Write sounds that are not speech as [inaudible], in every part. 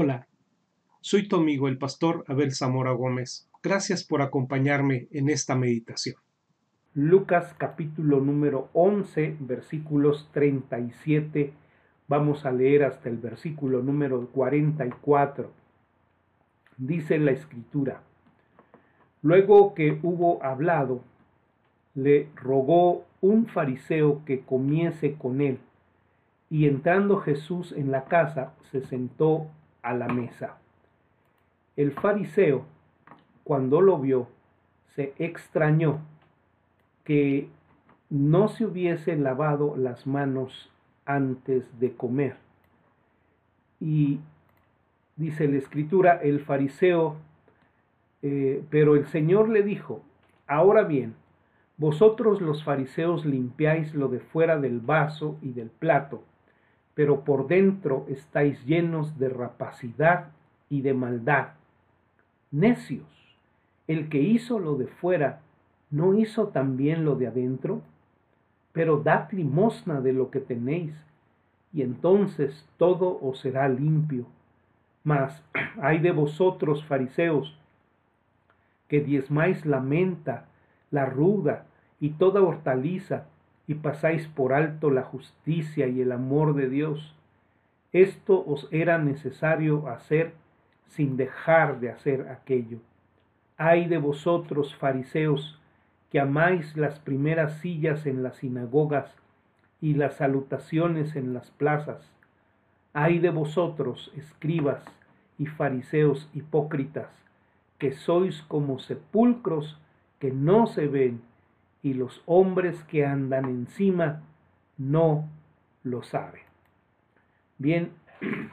Hola, soy tu amigo el pastor Abel Zamora Gómez. Gracias por acompañarme en esta meditación. Lucas capítulo número 11 versículos 37. Vamos a leer hasta el versículo número 44. Dice la escritura. Luego que hubo hablado, le rogó un fariseo que comiese con él, y entrando Jesús en la casa, se sentó a la mesa. El fariseo, cuando lo vio, se extrañó que no se hubiese lavado las manos antes de comer. Y dice la escritura, el fariseo, eh, pero el Señor le dijo, ahora bien, vosotros los fariseos limpiáis lo de fuera del vaso y del plato, pero por dentro estáis llenos de rapacidad y de maldad. Necios, el que hizo lo de fuera, ¿no hizo también lo de adentro? Pero dad limosna de lo que tenéis, y entonces todo os será limpio. Mas [clears throat] hay de vosotros, fariseos, que diezmáis la menta, la ruda y toda hortaliza, y pasáis por alto la justicia y el amor de Dios. Esto os era necesario hacer sin dejar de hacer aquello. Ay de vosotros, fariseos, que amáis las primeras sillas en las sinagogas y las salutaciones en las plazas. Ay de vosotros, escribas y fariseos hipócritas, que sois como sepulcros que no se ven y los hombres que andan encima no lo saben. Bien, [clears throat]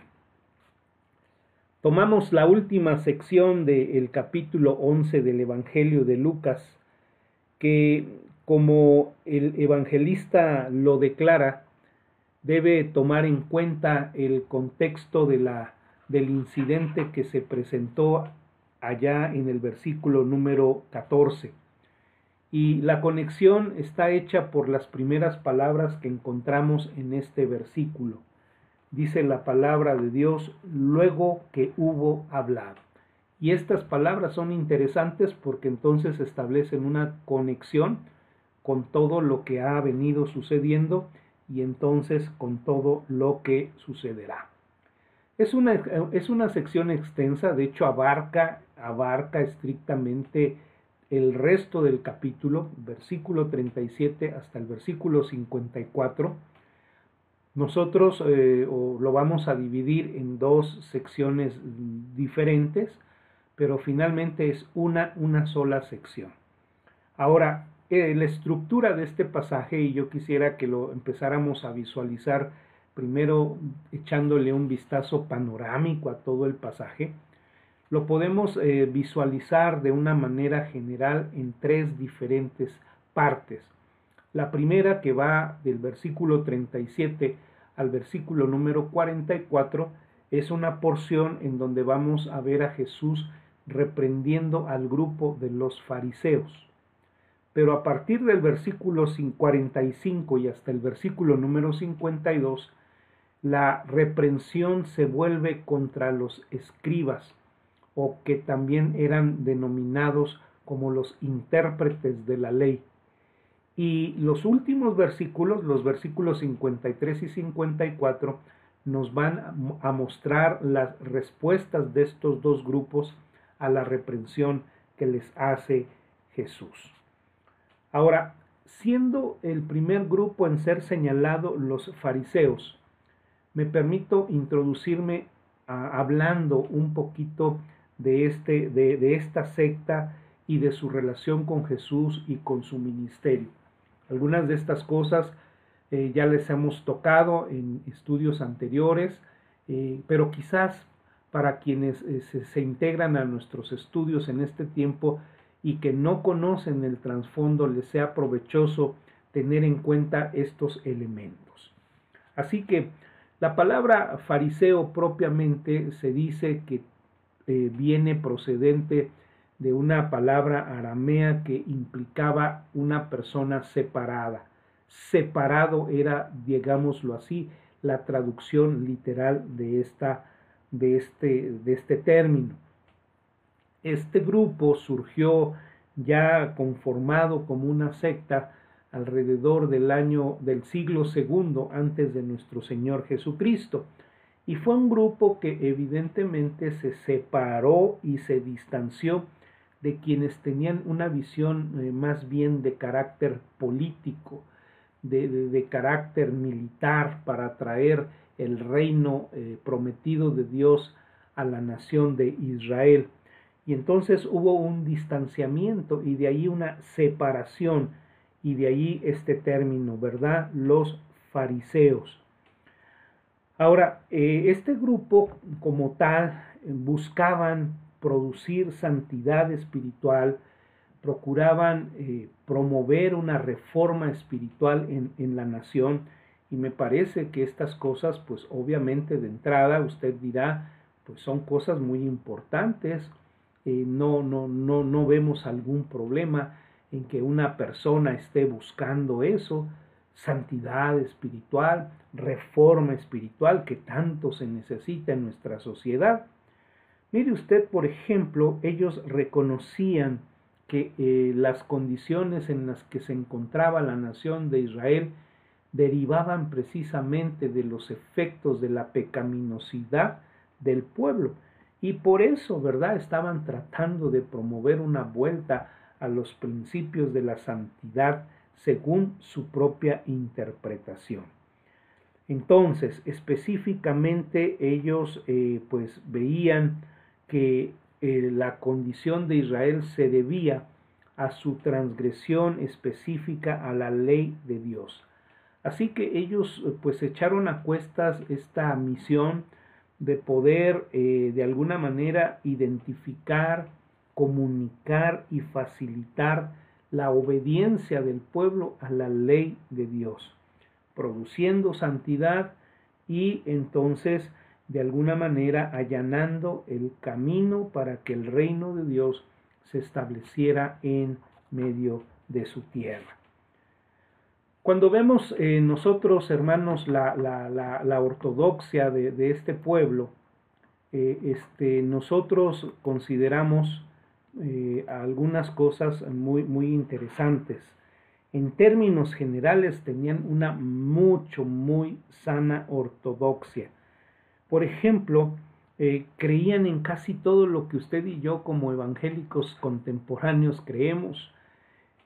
tomamos la última sección del capítulo 11 del Evangelio de Lucas, que como el evangelista lo declara, debe tomar en cuenta el contexto de la, del incidente que se presentó allá en el versículo número 14 y la conexión está hecha por las primeras palabras que encontramos en este versículo. Dice la palabra de Dios luego que hubo hablado. Y estas palabras son interesantes porque entonces establecen una conexión con todo lo que ha venido sucediendo y entonces con todo lo que sucederá. Es una, es una sección extensa, de hecho abarca, abarca estrictamente el resto del capítulo, versículo 37 hasta el versículo 54, nosotros eh, lo vamos a dividir en dos secciones diferentes, pero finalmente es una, una sola sección. Ahora, eh, la estructura de este pasaje, y yo quisiera que lo empezáramos a visualizar primero echándole un vistazo panorámico a todo el pasaje, lo podemos eh, visualizar de una manera general en tres diferentes partes. La primera que va del versículo 37 al versículo número 44 es una porción en donde vamos a ver a Jesús reprendiendo al grupo de los fariseos. Pero a partir del versículo 45 y hasta el versículo número 52, la reprensión se vuelve contra los escribas, o que también eran denominados como los intérpretes de la ley. Y los últimos versículos, los versículos 53 y 54, nos van a mostrar las respuestas de estos dos grupos a la reprensión que les hace Jesús. Ahora, siendo el primer grupo en ser señalado los fariseos, me permito introducirme hablando un poquito de, este, de, esta secta y de su relación con Jesús y con su ministerio. Algunas de estas cosas eh, ya les hemos tocado en estudios anteriores, eh, pero quizás para quienes eh, se, integran a nuestros estudios en este tiempo y que no conocen el trasfondo, les sea provechoso tener en cuenta estos elementos. Así que la palabra fariseo propiamente se dice que eh, viene procedente de una palabra aramea que implicaba una persona separada. Separado era, digámoslo así, la traducción literal de esta de este, de este término. Este grupo surgió ya conformado como una secta alrededor del año del siglo segundo antes de nuestro Señor Jesucristo. Y fue un grupo que evidentemente se separó y se distanció de quienes tenían una visión eh, más bien de carácter político, de, carácter militar para traer el reino eh, prometido de Dios a la nación de Israel. Y entonces hubo un distanciamiento y de ahí una separación y de ahí este término, ¿verdad? Los fariseos. Ahora, eh, este grupo como tal buscaban producir santidad espiritual, procuraban eh, promover una reforma espiritual en, en, la nación y me parece que estas cosas, pues obviamente de entrada usted dirá, pues son cosas muy importantes, eh, no, no, no, no vemos algún problema en que una persona esté buscando eso, santidad espiritual, reforma espiritual que tanto se necesita en nuestra sociedad. Mire usted, por ejemplo, ellos reconocían que eh, las condiciones en las que se encontraba la nación de Israel derivaban precisamente de los efectos de la pecaminosidad del pueblo. Y por eso, ¿verdad? Estaban tratando de promover una vuelta a los principios de la santidad según su propia interpretación. Entonces, específicamente ellos eh, pues veían que eh, la condición de Israel se debía a su transgresión específica a la ley de Dios. Así que ellos pues echaron a cuestas esta misión de poder eh, de alguna manera identificar, comunicar y facilitar la obediencia del pueblo a la ley de Dios, produciendo santidad y entonces de alguna manera allanando el camino para que el reino de Dios se estableciera en medio de su tierra. Cuando vemos eh, nosotros, hermanos, la, la, ortodoxia de, este pueblo, eh, este, nosotros consideramos eh, algunas cosas muy, muy interesantes. En términos generales tenían una mucho, muy sana ortodoxia. Por ejemplo, creían en casi todo lo que usted y yo como evangélicos contemporáneos creemos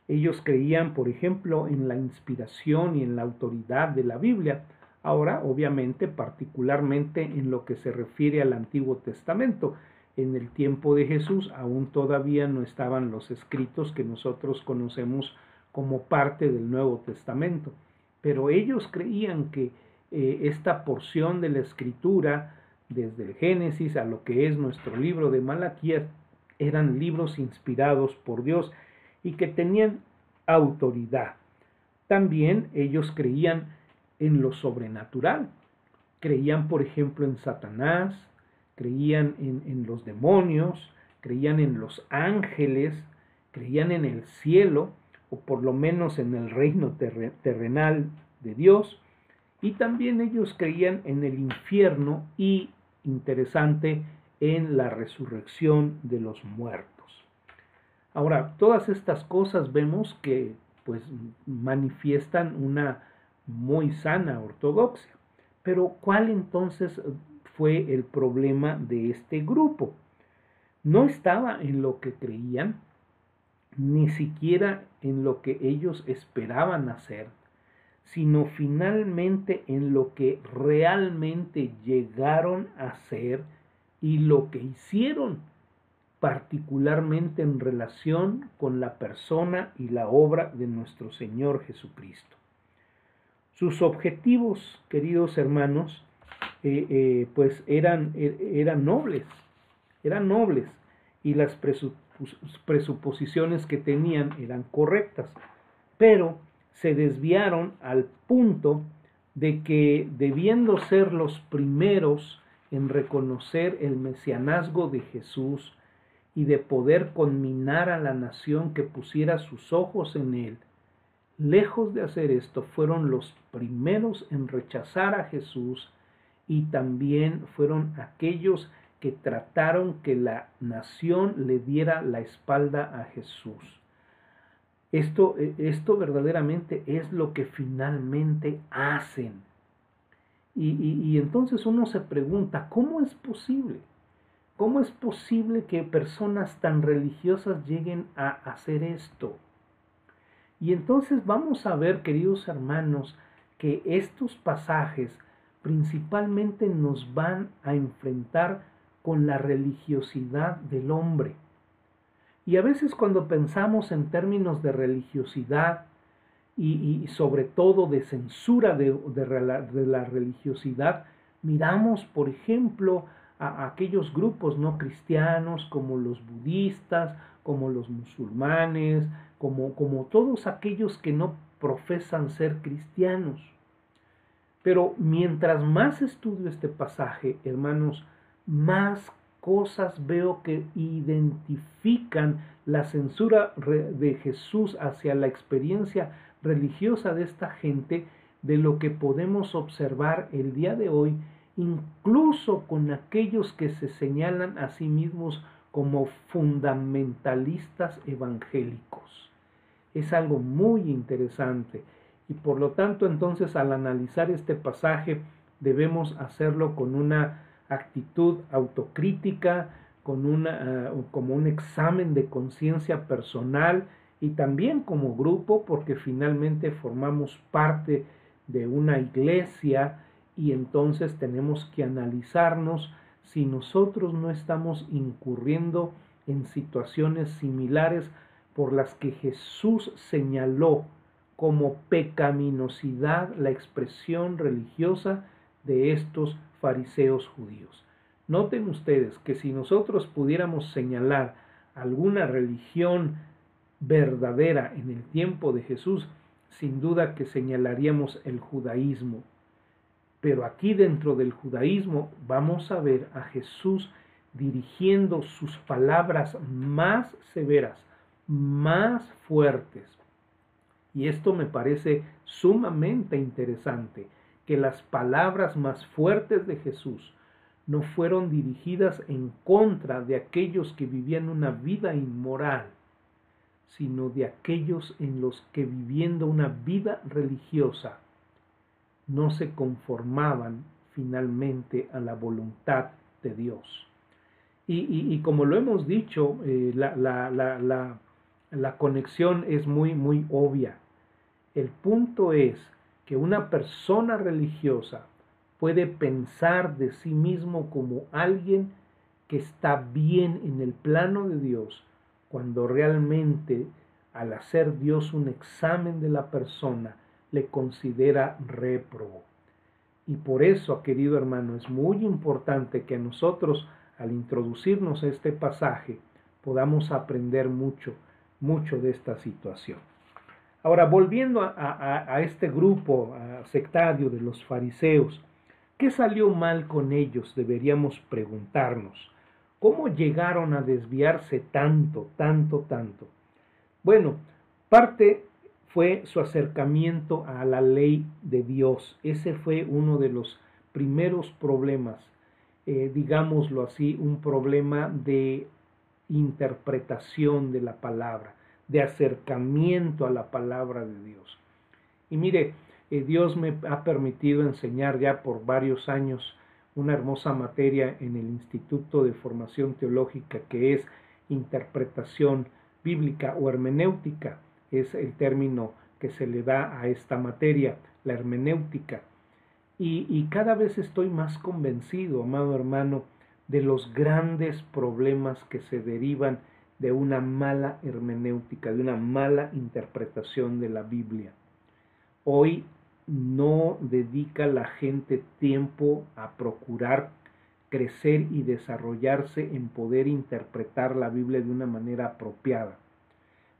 ellos creían, por ejemplo, en la inspiración y en la autoridad de la Biblia. Ahora, obviamente, particularmente en lo que se refiere al Antiguo Testamento. En el tiempo de Jesús aún todavía no estaban los escritos que nosotros conocemos como parte del Nuevo Testamento. Pero ellos creían que eh, esta porción de la escritura, desde el Génesis a lo que es nuestro libro de Malaquías, eran libros inspirados por Dios y que tenían autoridad. También ellos creían en lo sobrenatural. Creían, por ejemplo, en Satanás, creían en, los demonios, creían en los ángeles, creían en el cielo, o por lo menos en el reino terrenal de Dios, y también ellos creían en el infierno y, interesante, en la resurrección de los muertos. Ahora, todas estas cosas vemos que pues manifiestan una muy sana ortodoxia. Pero ¿cuál entonces fue el problema de este grupo? No estaba en lo que creían, ni siquiera en lo que ellos esperaban hacer, sino finalmente en lo que realmente llegaron a ser y lo que hicieron particularmente en relación con la persona y la obra de nuestro Señor Jesucristo. Sus objetivos, queridos hermanos, eh, eh, pues eran, er, eran nobles, eran nobles y las presuposiciones que tenían eran correctas, pero se desviaron al punto de que debiendo ser los primeros en reconocer el mesianazgo de Jesús, y de poder conminar a la nación que pusiera sus ojos en él. Lejos de hacer esto, fueron los primeros en rechazar a Jesús y también fueron aquellos que trataron que la nación le diera la espalda a Jesús. Esto, eh, esto verdaderamente es lo que finalmente hacen. Y, y, entonces uno se pregunta, ¿cómo es posible? ¿Cómo es posible que personas tan religiosas lleguen a hacer esto? Y entonces vamos a ver, queridos hermanos, que estos pasajes principalmente nos van a enfrentar con la religiosidad del hombre. Y a veces cuando pensamos en términos de religiosidad y, sobre todo de censura de, la, religiosidad, miramos, por ejemplo, a, aquellos grupos no cristianos como los budistas, como los musulmanes, como, como todos aquellos que no profesan ser cristianos. Pero mientras más estudio este pasaje, hermanos, más cosas veo que identifican la censura de Jesús hacia la experiencia religiosa de esta gente de lo que podemos observar el día de hoy, incluso con aquellos que se señalan a sí mismos como fundamentalistas evangélicos. Es algo muy interesante y por lo tanto entonces al analizar este pasaje debemos hacerlo con una actitud autocrítica, con una, ah, como un examen de conciencia personal y también como grupo, porque finalmente formamos parte de una iglesia y entonces tenemos que analizarnos si nosotros no estamos incurriendo en situaciones similares por las que Jesús señaló como pecaminosidad la expresión religiosa de estos fariseos judíos. Noten ustedes que si nosotros pudiéramos señalar alguna religión verdadera en el tiempo de Jesús, sin duda que señalaríamos el judaísmo. Pero aquí dentro del judaísmo vamos a ver a Jesús dirigiendo sus palabras más severas, más fuertes. Y esto me parece sumamente interesante que las palabras más fuertes de Jesús no fueron dirigidas en contra de aquellos que vivían una vida inmoral, sino de aquellos en los que viviendo una vida religiosa no se conformaban finalmente a la voluntad de Dios. Y, como lo hemos dicho, eh, la, la conexión es muy, muy obvia. El punto es que una persona religiosa puede pensar de sí mismo como alguien que está bien en el plano de Dios, cuando realmente al hacer Dios un examen de la persona, le considera réprobo. Y por eso, querido hermano, es muy importante que nosotros, al introducirnos a este pasaje, podamos aprender mucho, mucho de esta situación. Ahora, volviendo a, este grupo sectario de los fariseos, ¿qué salió mal con ellos? Deberíamos preguntarnos. ¿Cómo llegaron a desviarse tanto, tanto, tanto? Bueno, parte fue su acercamiento a la ley de Dios. Ese fue uno de los primeros problemas, eh, digámoslo así, un problema de interpretación de la palabra de acercamiento a la palabra de Dios. Y mire, eh, Dios me ha permitido enseñar ya por varios años una hermosa materia en el Instituto de Formación Teológica que es interpretación bíblica o hermenéutica, es el término que se le da a esta materia, la hermenéutica. Y, y cada vez estoy más convencido, amado hermano, de los grandes problemas que se derivan de una mala hermenéutica, de una mala interpretación de la Biblia. Hoy no dedica la gente tiempo a procurar crecer y desarrollarse en poder interpretar la Biblia de una manera apropiada.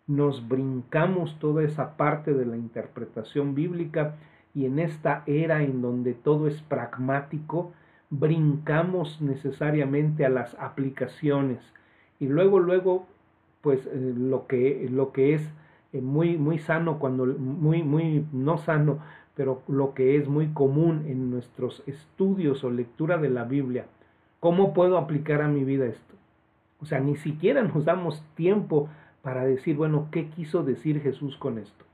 Nos brincamos toda esa parte de la interpretación bíblica y en esta era en donde todo es pragmático, brincamos necesariamente a las aplicaciones, y luego, luego, pues eh, lo, que, lo que es eh, muy, muy sano, cuando, muy, muy, no sano, pero lo que es muy común en nuestros estudios o lectura de la Biblia. ¿Cómo puedo aplicar a mi vida esto? O sea, ni siquiera nos damos tiempo para decir, bueno, ¿qué quiso decir Jesús con esto?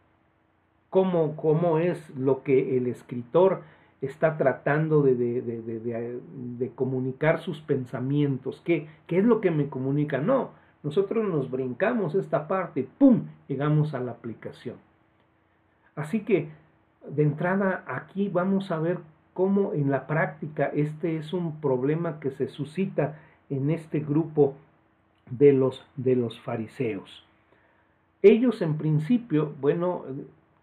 ¿Cómo, cómo es lo que el escritor está tratando de, de, de, de, comunicar sus pensamientos? ¿Qué, ¿Qué es lo que me comunica? No, nosotros nos brincamos esta parte, ¡pum!, llegamos a la aplicación. Así que, de entrada, aquí vamos a ver cómo en la práctica este es un problema que se suscita en este grupo de los, de los fariseos. Ellos en principio, bueno,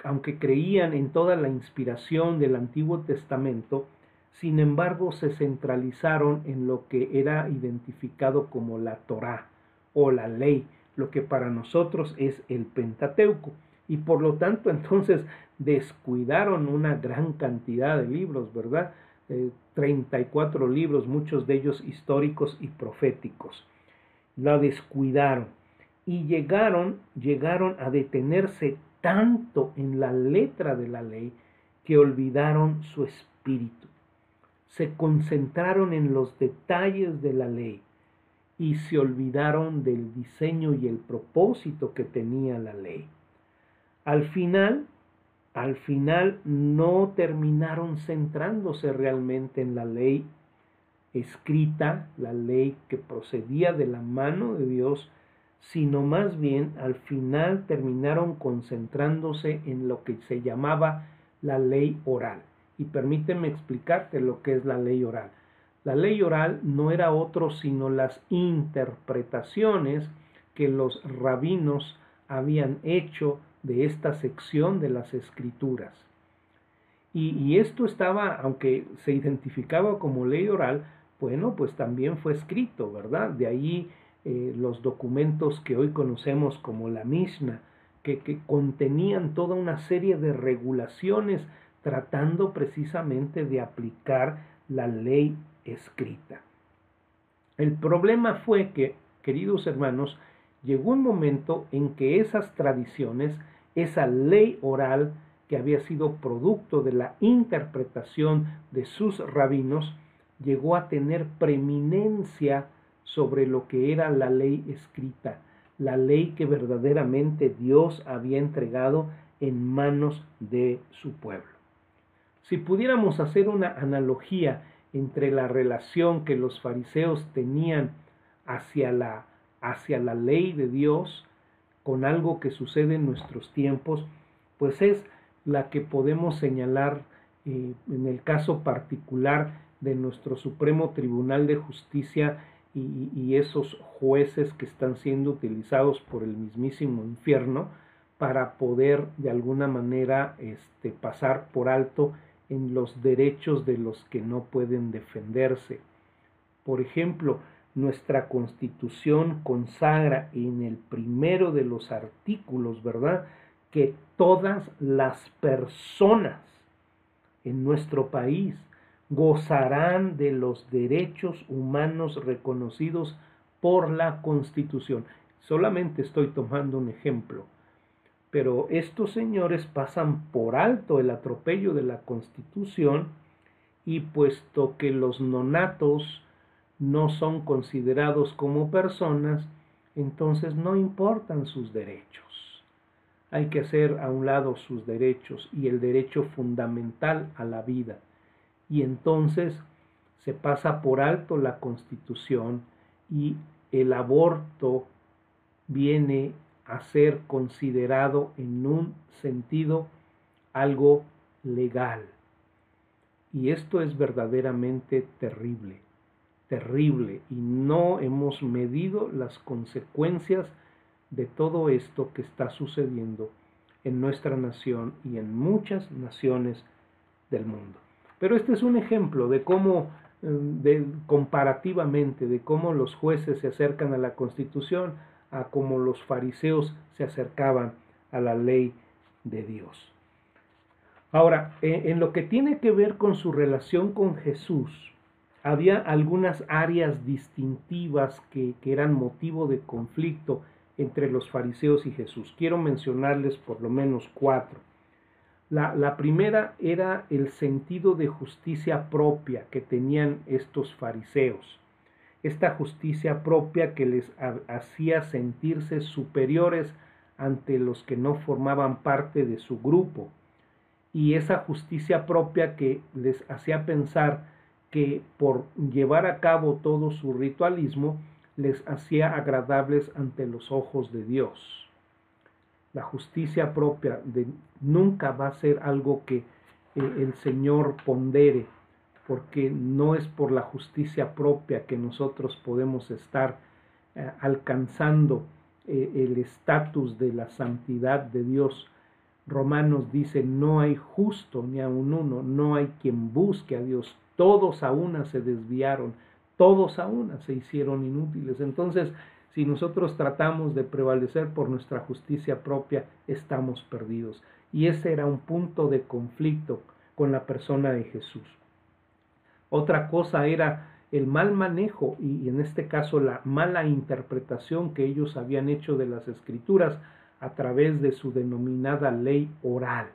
aunque creían en toda la inspiración del Antiguo Testamento, sin embargo se centralizaron en lo que era identificado como la Torá, o la ley, lo que para nosotros es el Pentateuco. Y por lo tanto [laughs] entonces descuidaron una gran cantidad de libros, ¿verdad? 34 eh, libros, muchos de ellos históricos y proféticos. La descuidaron y llegaron, llegaron a detenerse tanto en la letra de la ley que olvidaron su espíritu. Se concentraron en los detalles de la ley y se olvidaron del diseño y el propósito que tenía la ley. Al final, al final no terminaron centrándose realmente en la ley escrita, la ley que procedía de la mano de Dios, sino más bien al final terminaron concentrándose en lo que se llamaba la ley oral. Y permíteme explicarte lo que es la ley oral. La ley oral no era otro sino las interpretaciones que los rabinos habían hecho de esta sección de las escrituras. Y, esto estaba, aunque se identificaba como ley oral, bueno, pues también fue escrito, ¿verdad? De ahí eh, los documentos que hoy conocemos como la Mishnah, que, que contenían toda una serie de regulaciones tratando precisamente de aplicar la ley escrita. El problema fue que, queridos hermanos, llegó un momento en que esas tradiciones, esa ley oral que había sido producto de la interpretación de sus rabinos, llegó a tener preeminencia sobre lo que era la ley escrita, la ley que verdaderamente Dios había entregado en manos de su pueblo. Si pudiéramos hacer una analogía entre la relación que los fariseos tenían hacia la, hacia la ley de Dios con algo que sucede en nuestros tiempos, pues es la que podemos señalar eh, en el caso particular de nuestro Supremo Tribunal de Justicia y, esos jueces que están siendo utilizados por el mismísimo infierno para poder de alguna manera este, pasar por alto en los derechos de los que no pueden defenderse. Por ejemplo, nuestra constitución consagra en el primero de los artículos, ¿verdad?, que todas las personas en nuestro país gozarán de los derechos humanos reconocidos por la constitución. Solamente estoy tomando un ejemplo. Pero estos señores pasan por alto el atropello de la Constitución y puesto que los nonatos no son considerados como personas, entonces no importan sus derechos. Hay que hacer a un lado sus derechos y el derecho fundamental a la vida. Y entonces se pasa por alto la constitución y el aborto viene a ser considerado en un sentido algo legal. Y esto es verdaderamente terrible, terrible. Y no hemos medido las consecuencias de todo esto que está sucediendo en nuestra nación y en muchas naciones del mundo. Pero este es un ejemplo de cómo, de, comparativamente, de cómo los jueces se acercan a la Constitución, a como los fariseos se acercaban a la ley de Dios. Ahora, en lo que tiene que ver con su relación con Jesús, había algunas áreas distintivas que, eran motivo de conflicto entre los fariseos y Jesús. Quiero mencionarles por lo menos cuatro. La, primera era el sentido de justicia propia que tenían estos fariseos. Esta justicia propia que les hacía sentirse superiores ante los que no formaban parte de su grupo. Y esa justicia propia que les hacía pensar que por llevar a cabo todo su ritualismo les hacía agradables ante los ojos de Dios. La justicia propia de, nunca va a ser algo que eh, el Señor pondere, porque no es por la justicia propia que nosotros podemos estar eh, alcanzando eh, el estatus de la santidad de Dios. Romanos dice, no hay justo ni aun uno, no hay quien busque a Dios, todos a una se desviaron, todos a una se hicieron inútiles. Entonces, si nosotros tratamos de prevalecer por nuestra justicia propia, estamos perdidos. Y ese era un punto de conflicto con la persona de Jesús. Otra cosa era el mal manejo y en este caso la mala interpretación que ellos habían hecho de las escrituras a través de su denominada ley oral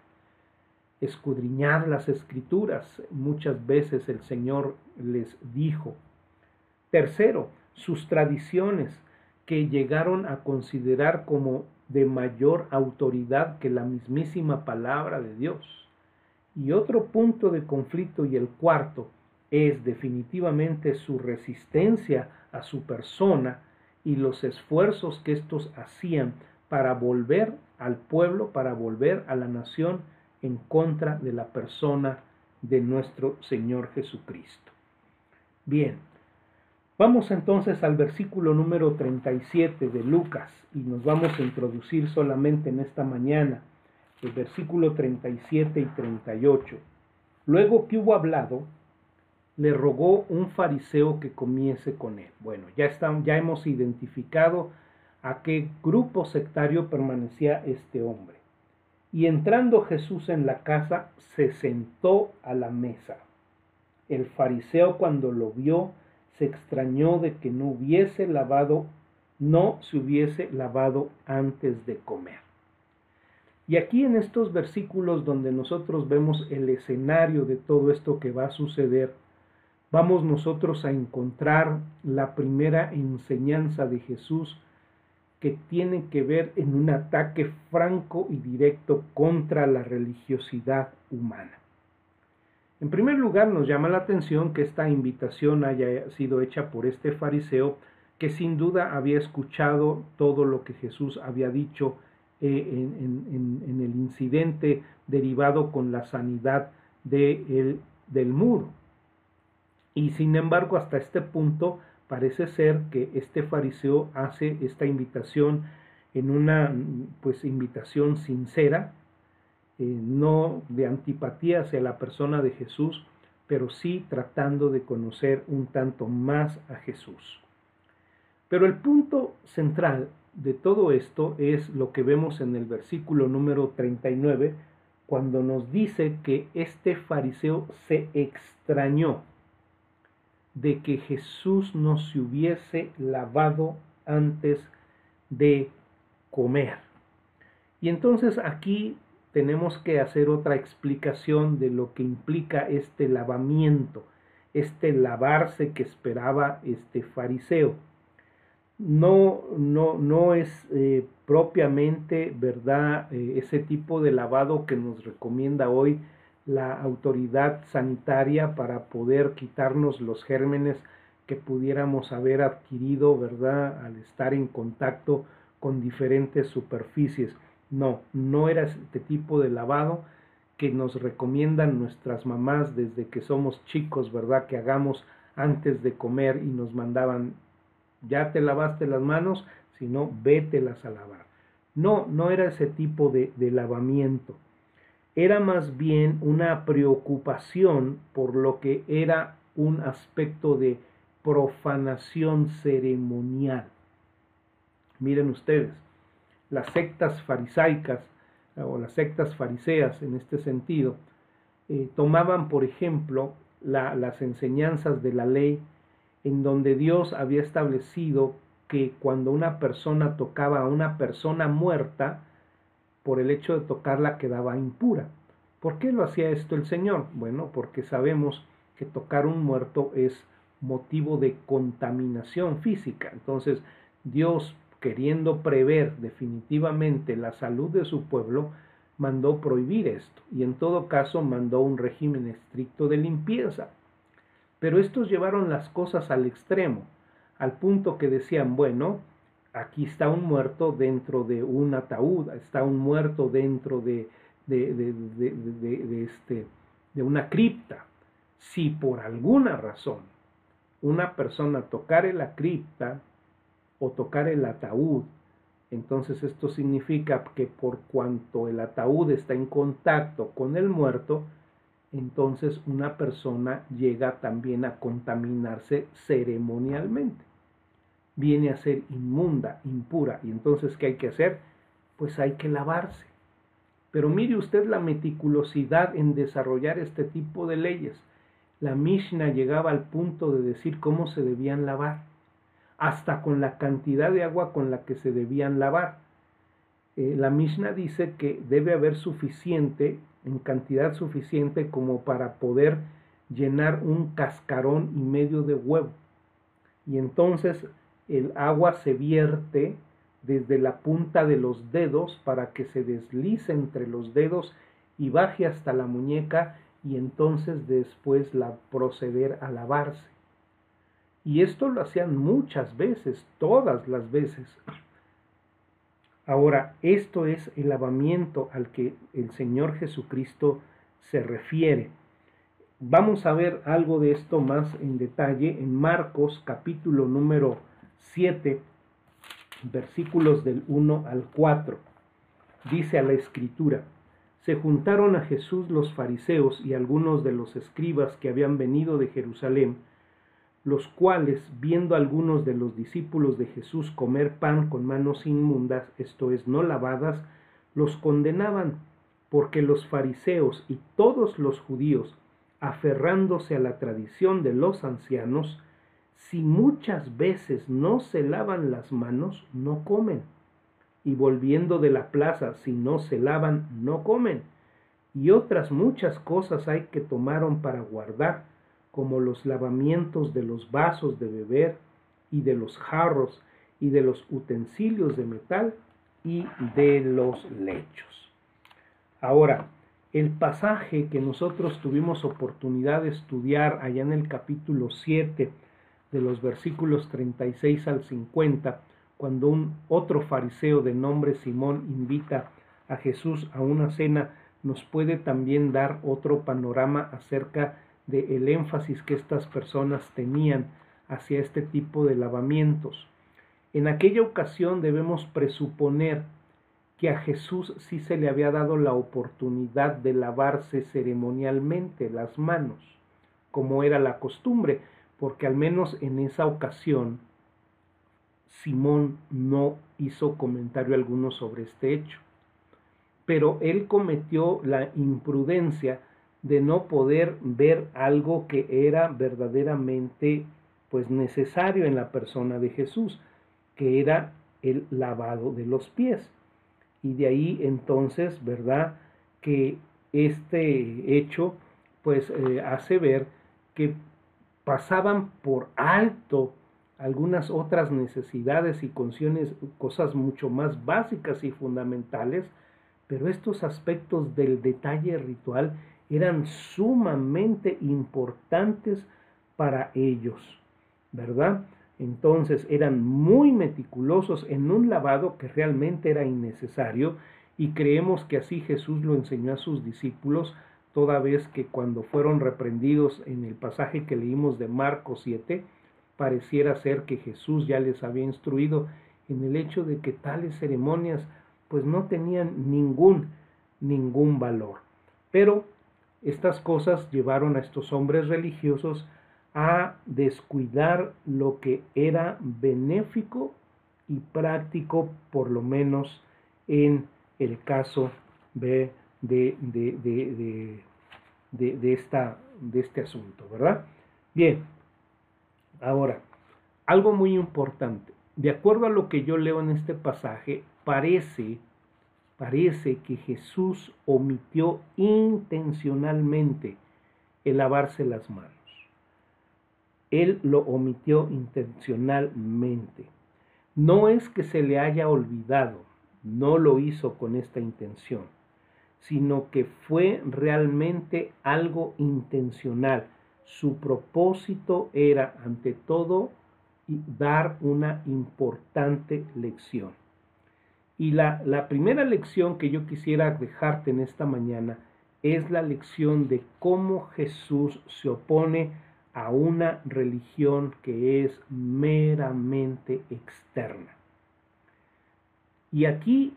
escudriñar las escrituras. Muchas veces el Señor les dijo. Tercero, sus tradiciones que llegaron a considerar como de mayor autoridad que la mismísima palabra de Dios. Y otro punto de conflicto y el cuarto es definitivamente su resistencia a su persona y los esfuerzos que estos hacían para volver al pueblo, para volver a la nación en contra de la persona de nuestro Señor Jesucristo. Bien, vamos entonces al versículo número 37 de Lucas y nos vamos a introducir solamente en esta mañana el versículo 37 y 38. Luego que hubo hablado, le rogó un fariseo que comiese con él. Bueno, ya, está, ya hemos identificado a qué grupo sectario permanecía este hombre. Y entrando Jesús en la casa, se sentó a la mesa. El fariseo cuando lo vio, se extrañó de que no hubiese lavado, no se hubiese lavado antes de comer. Y aquí en estos versículos donde nosotros vemos el escenario de todo esto que va a suceder, vamos nosotros a encontrar la primera enseñanza de Jesús que tiene que ver en un ataque franco y directo contra la religiosidad humana. En primer lugar, nos llama la atención que esta invitación haya sido hecha por este fariseo que sin duda había escuchado todo lo que Jesús había dicho eh, en, el incidente derivado con la sanidad del muro. Y sin embargo, hasta este punto parece ser que este fariseo hace esta invitación en una pues invitación sincera, eh, no de antipatía hacia la persona de Jesús, pero sí tratando de conocer un tanto más a Jesús. Pero el punto central de todo esto es lo que vemos en el versículo número 39, cuando nos dice que este fariseo se extrañó de que Jesús no se hubiese lavado antes de comer. Y entonces aquí tenemos que hacer otra explicación de lo que implica este lavamiento, este lavarse que esperaba este fariseo. No, no, no es eh, propiamente, ¿verdad?, eh, ese tipo de lavado que nos recomienda hoy la autoridad sanitaria para poder quitarnos los gérmenes que pudiéramos haber adquirido, ¿verdad?, al estar en contacto con diferentes superficies. No, no era este tipo de lavado que nos recomiendan nuestras mamás desde que somos chicos, ¿verdad?, que hagamos antes de comer y nos mandaban, ya te lavaste las manos, sino vételas a lavar. No, no era ese tipo de, de lavamiento era más bien una preocupación por lo que era un aspecto de profanación ceremonial. Miren ustedes, las sectas farisaicas o las sectas fariseas en este sentido eh, tomaban, por ejemplo, las enseñanzas de la ley en donde Dios había establecido que cuando una persona tocaba a una persona muerta, por el hecho de tocarla quedaba impura. ¿Por qué lo hacía esto el Señor? Bueno, porque sabemos que tocar un muerto es motivo de contaminación física. Entonces, Dios, queriendo prever definitivamente la salud de su pueblo, mandó prohibir esto y en todo caso mandó un régimen estricto de limpieza. Pero estos llevaron las cosas al extremo, al punto que decían, bueno, aquí está un muerto dentro de un ataúd, está un muerto dentro de, de, de, este, de una cripta. Si por alguna razón una persona tocare la cripta o tocar el ataúd, entonces esto significa que por cuanto el ataúd está en contacto con el muerto, entonces una persona llega también a contaminarse ceremonialmente. Viene a ser inmunda, impura. ¿Y entonces qué hay que hacer? Pues hay que lavarse. Pero mire usted la meticulosidad en desarrollar este tipo de leyes. La Mishnah llegaba al punto de decir cómo se debían lavar hasta con la cantidad de agua con la que se debían lavar. Eh, la Mishnah dice que debe haber suficiente, en cantidad suficiente como para poder llenar un cascarón y medio de huevo. Y entonces el agua se vierte desde la punta de los dedos para que se deslice entre los dedos y baje hasta la muñeca y entonces después la proceder a lavarse. Y esto lo hacían muchas veces, todas las veces. Ahora, esto es el lavamiento al que el Señor Jesucristo se refiere. Vamos a ver algo de esto más en detalle en Marcos capítulo número 7, versículos del 1 al 4. Dice a la escritura, se juntaron a Jesús los fariseos y algunos de los escribas que habían venido de Jerusalén, los cuales, viendo algunos de los discípulos de Jesús comer pan con manos inmundas, esto es, no lavadas, los condenaban, porque los fariseos y todos los judíos, aferrándose a la tradición de los ancianos, si muchas veces no se lavan las manos, no comen. Y volviendo de la plaza, si no se lavan, no comen. Y otras muchas cosas hay que tomaron para guardar, como los lavamientos de los vasos de beber y de los jarros y de los utensilios de metal y de los lechos. Ahora, el pasaje que nosotros tuvimos oportunidad de estudiar allá en el capítulo 7 de los versículos 36 al 50, cuando un otro fariseo de nombre Simón invita a Jesús a una cena, nos puede también dar otro panorama acerca del énfasis que estas personas tenían hacia este tipo de lavamientos. En aquella ocasión debemos presuponer que a Jesús sí se le había dado la oportunidad de lavarse ceremonialmente las manos, como era la costumbre, porque al menos en esa ocasión Simón no hizo comentario alguno sobre este hecho. Pero él cometió la imprudencia de no poder ver algo que era verdaderamente pues necesario en la persona de Jesús, que era el lavado de los pies. Y de ahí entonces, ¿verdad? Que este hecho pues eh, hace ver que pasaban por alto algunas otras necesidades y cosas mucho más básicas y fundamentales, pero estos aspectos del detalle ritual eran sumamente importantes para ellos, ¿verdad? Entonces eran muy meticulosos en un lavado que realmente era innecesario y creemos que así Jesús lo enseñó a sus discípulos toda vez que cuando fueron reprendidos en el pasaje que leímos de Marcos 7, pareciera ser que Jesús ya les había instruido en el hecho de que tales ceremonias pues no tenían ningún ningún valor. Pero estas cosas llevaron a estos hombres religiosos a descuidar lo que era benéfico y práctico, por lo menos en el caso de, de, de, de este asunto, ¿verdad? Bien, ahora, algo muy importante. de acuerdo a lo que yo leo en este pasaje, parece, parece que Jesús omitió intencionalmente el lavarse las manos. Él lo omitió intencionalmente. No es que se le haya olvidado, no lo hizo con esta intención, sino que fue realmente algo intencional. Su propósito era, ante todo, dar una importante lección. Y la, primera lección que yo quisiera dejarte en esta mañana es la lección de cómo Jesús se opone a una religión que es meramente externa. Y aquí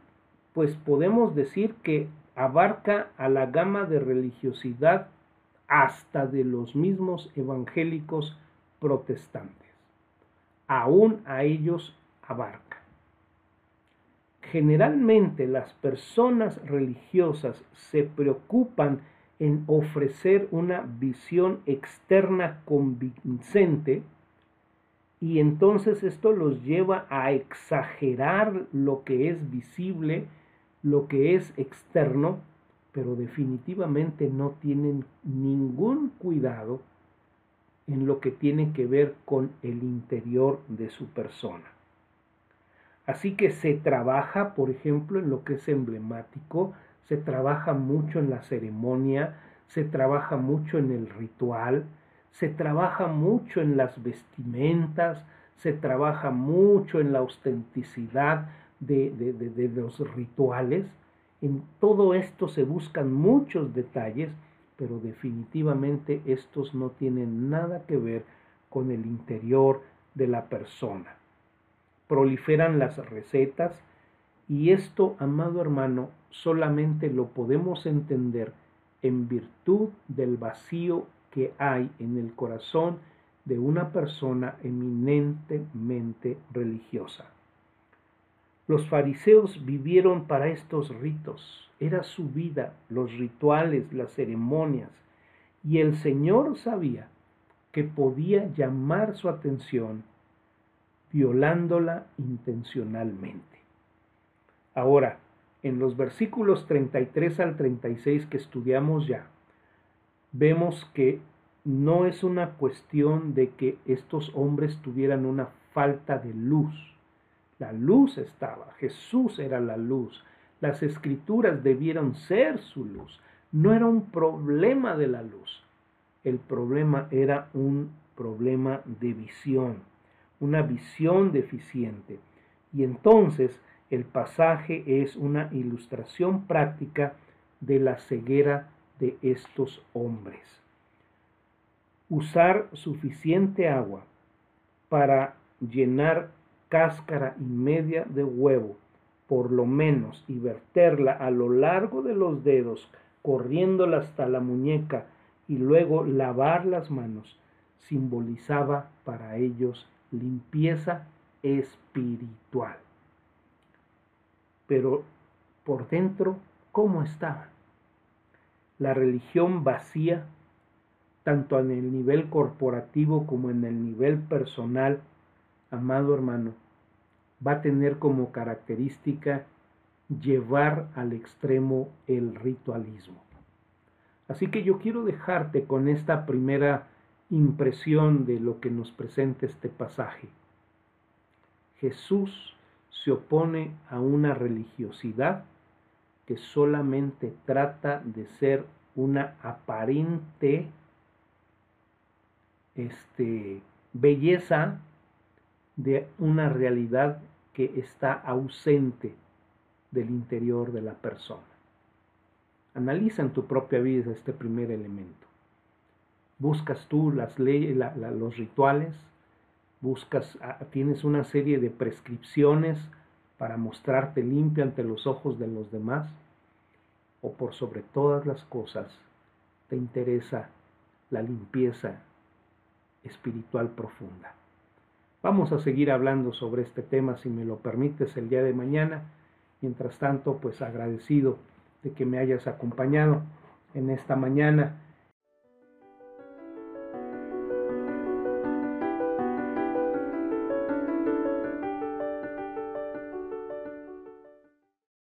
pues podemos decir que abarca a la gama de religiosidad hasta de los mismos evangélicos protestantes. Aún a ellos abarca. Generalmente las personas religiosas se preocupan en ofrecer una visión externa convincente y entonces esto los lleva a exagerar lo que es visible, lo que es externo, pero definitivamente no tienen ningún cuidado en lo que tiene que ver con el interior de su persona. Así que se trabaja, por ejemplo, en lo que es emblemático, se trabaja mucho en la ceremonia, se trabaja mucho en el ritual, se trabaja mucho en las vestimentas, se trabaja mucho en la autenticidad de, de, los rituales. En todo esto se buscan muchos detalles, pero definitivamente estos no tienen nada que ver con el interior de la persona. Proliferan las recetas y esto, amado hermano, solamente lo podemos entender en virtud del vacío que hay en el corazón de una persona eminentemente religiosa. Los fariseos vivieron para estos ritos, era su vida, los rituales, las ceremonias, y el Señor sabía que podía llamar su atención violándola intencionalmente. Ahora, en los versículos 33 al 36 que estudiamos ya, vemos que no es una cuestión de que estos hombres tuvieran una falta de luz. La luz estaba, Jesús era la luz, las escrituras debieron ser su luz. No era un problema de la luz, el problema era un problema de visión, una visión deficiente. Y entonces el pasaje es una ilustración práctica de la ceguera de estos hombres. Usar suficiente agua para llenar cáscara y media de huevo, por lo menos, y verterla a lo largo de los dedos, corriéndola hasta la muñeca y luego lavar las manos, simbolizaba para ellos limpieza espiritual pero por dentro, ¿cómo estaba? La religión vacía, tanto en el nivel corporativo como en el nivel personal, amado hermano, va a tener como característica llevar al extremo el ritualismo. Así que yo quiero dejarte con esta primera impresión de lo que nos presenta este pasaje. Jesús se opone a una religiosidad que solamente trata de ser una aparente este, belleza de una realidad que está ausente del interior de la persona. Analiza en tu propia vida este primer elemento. Buscas tú las leyes, los rituales, buscas, ah, tienes una serie de prescripciones para mostrarte limpio ante los ojos de los demás, o por sobre todas las cosas te interesa la limpieza espiritual profunda. Vamos a seguir hablando sobre este tema, si me lo permites, el día de mañana. Mientras tanto, pues agradecido de que me hayas acompañado en esta mañana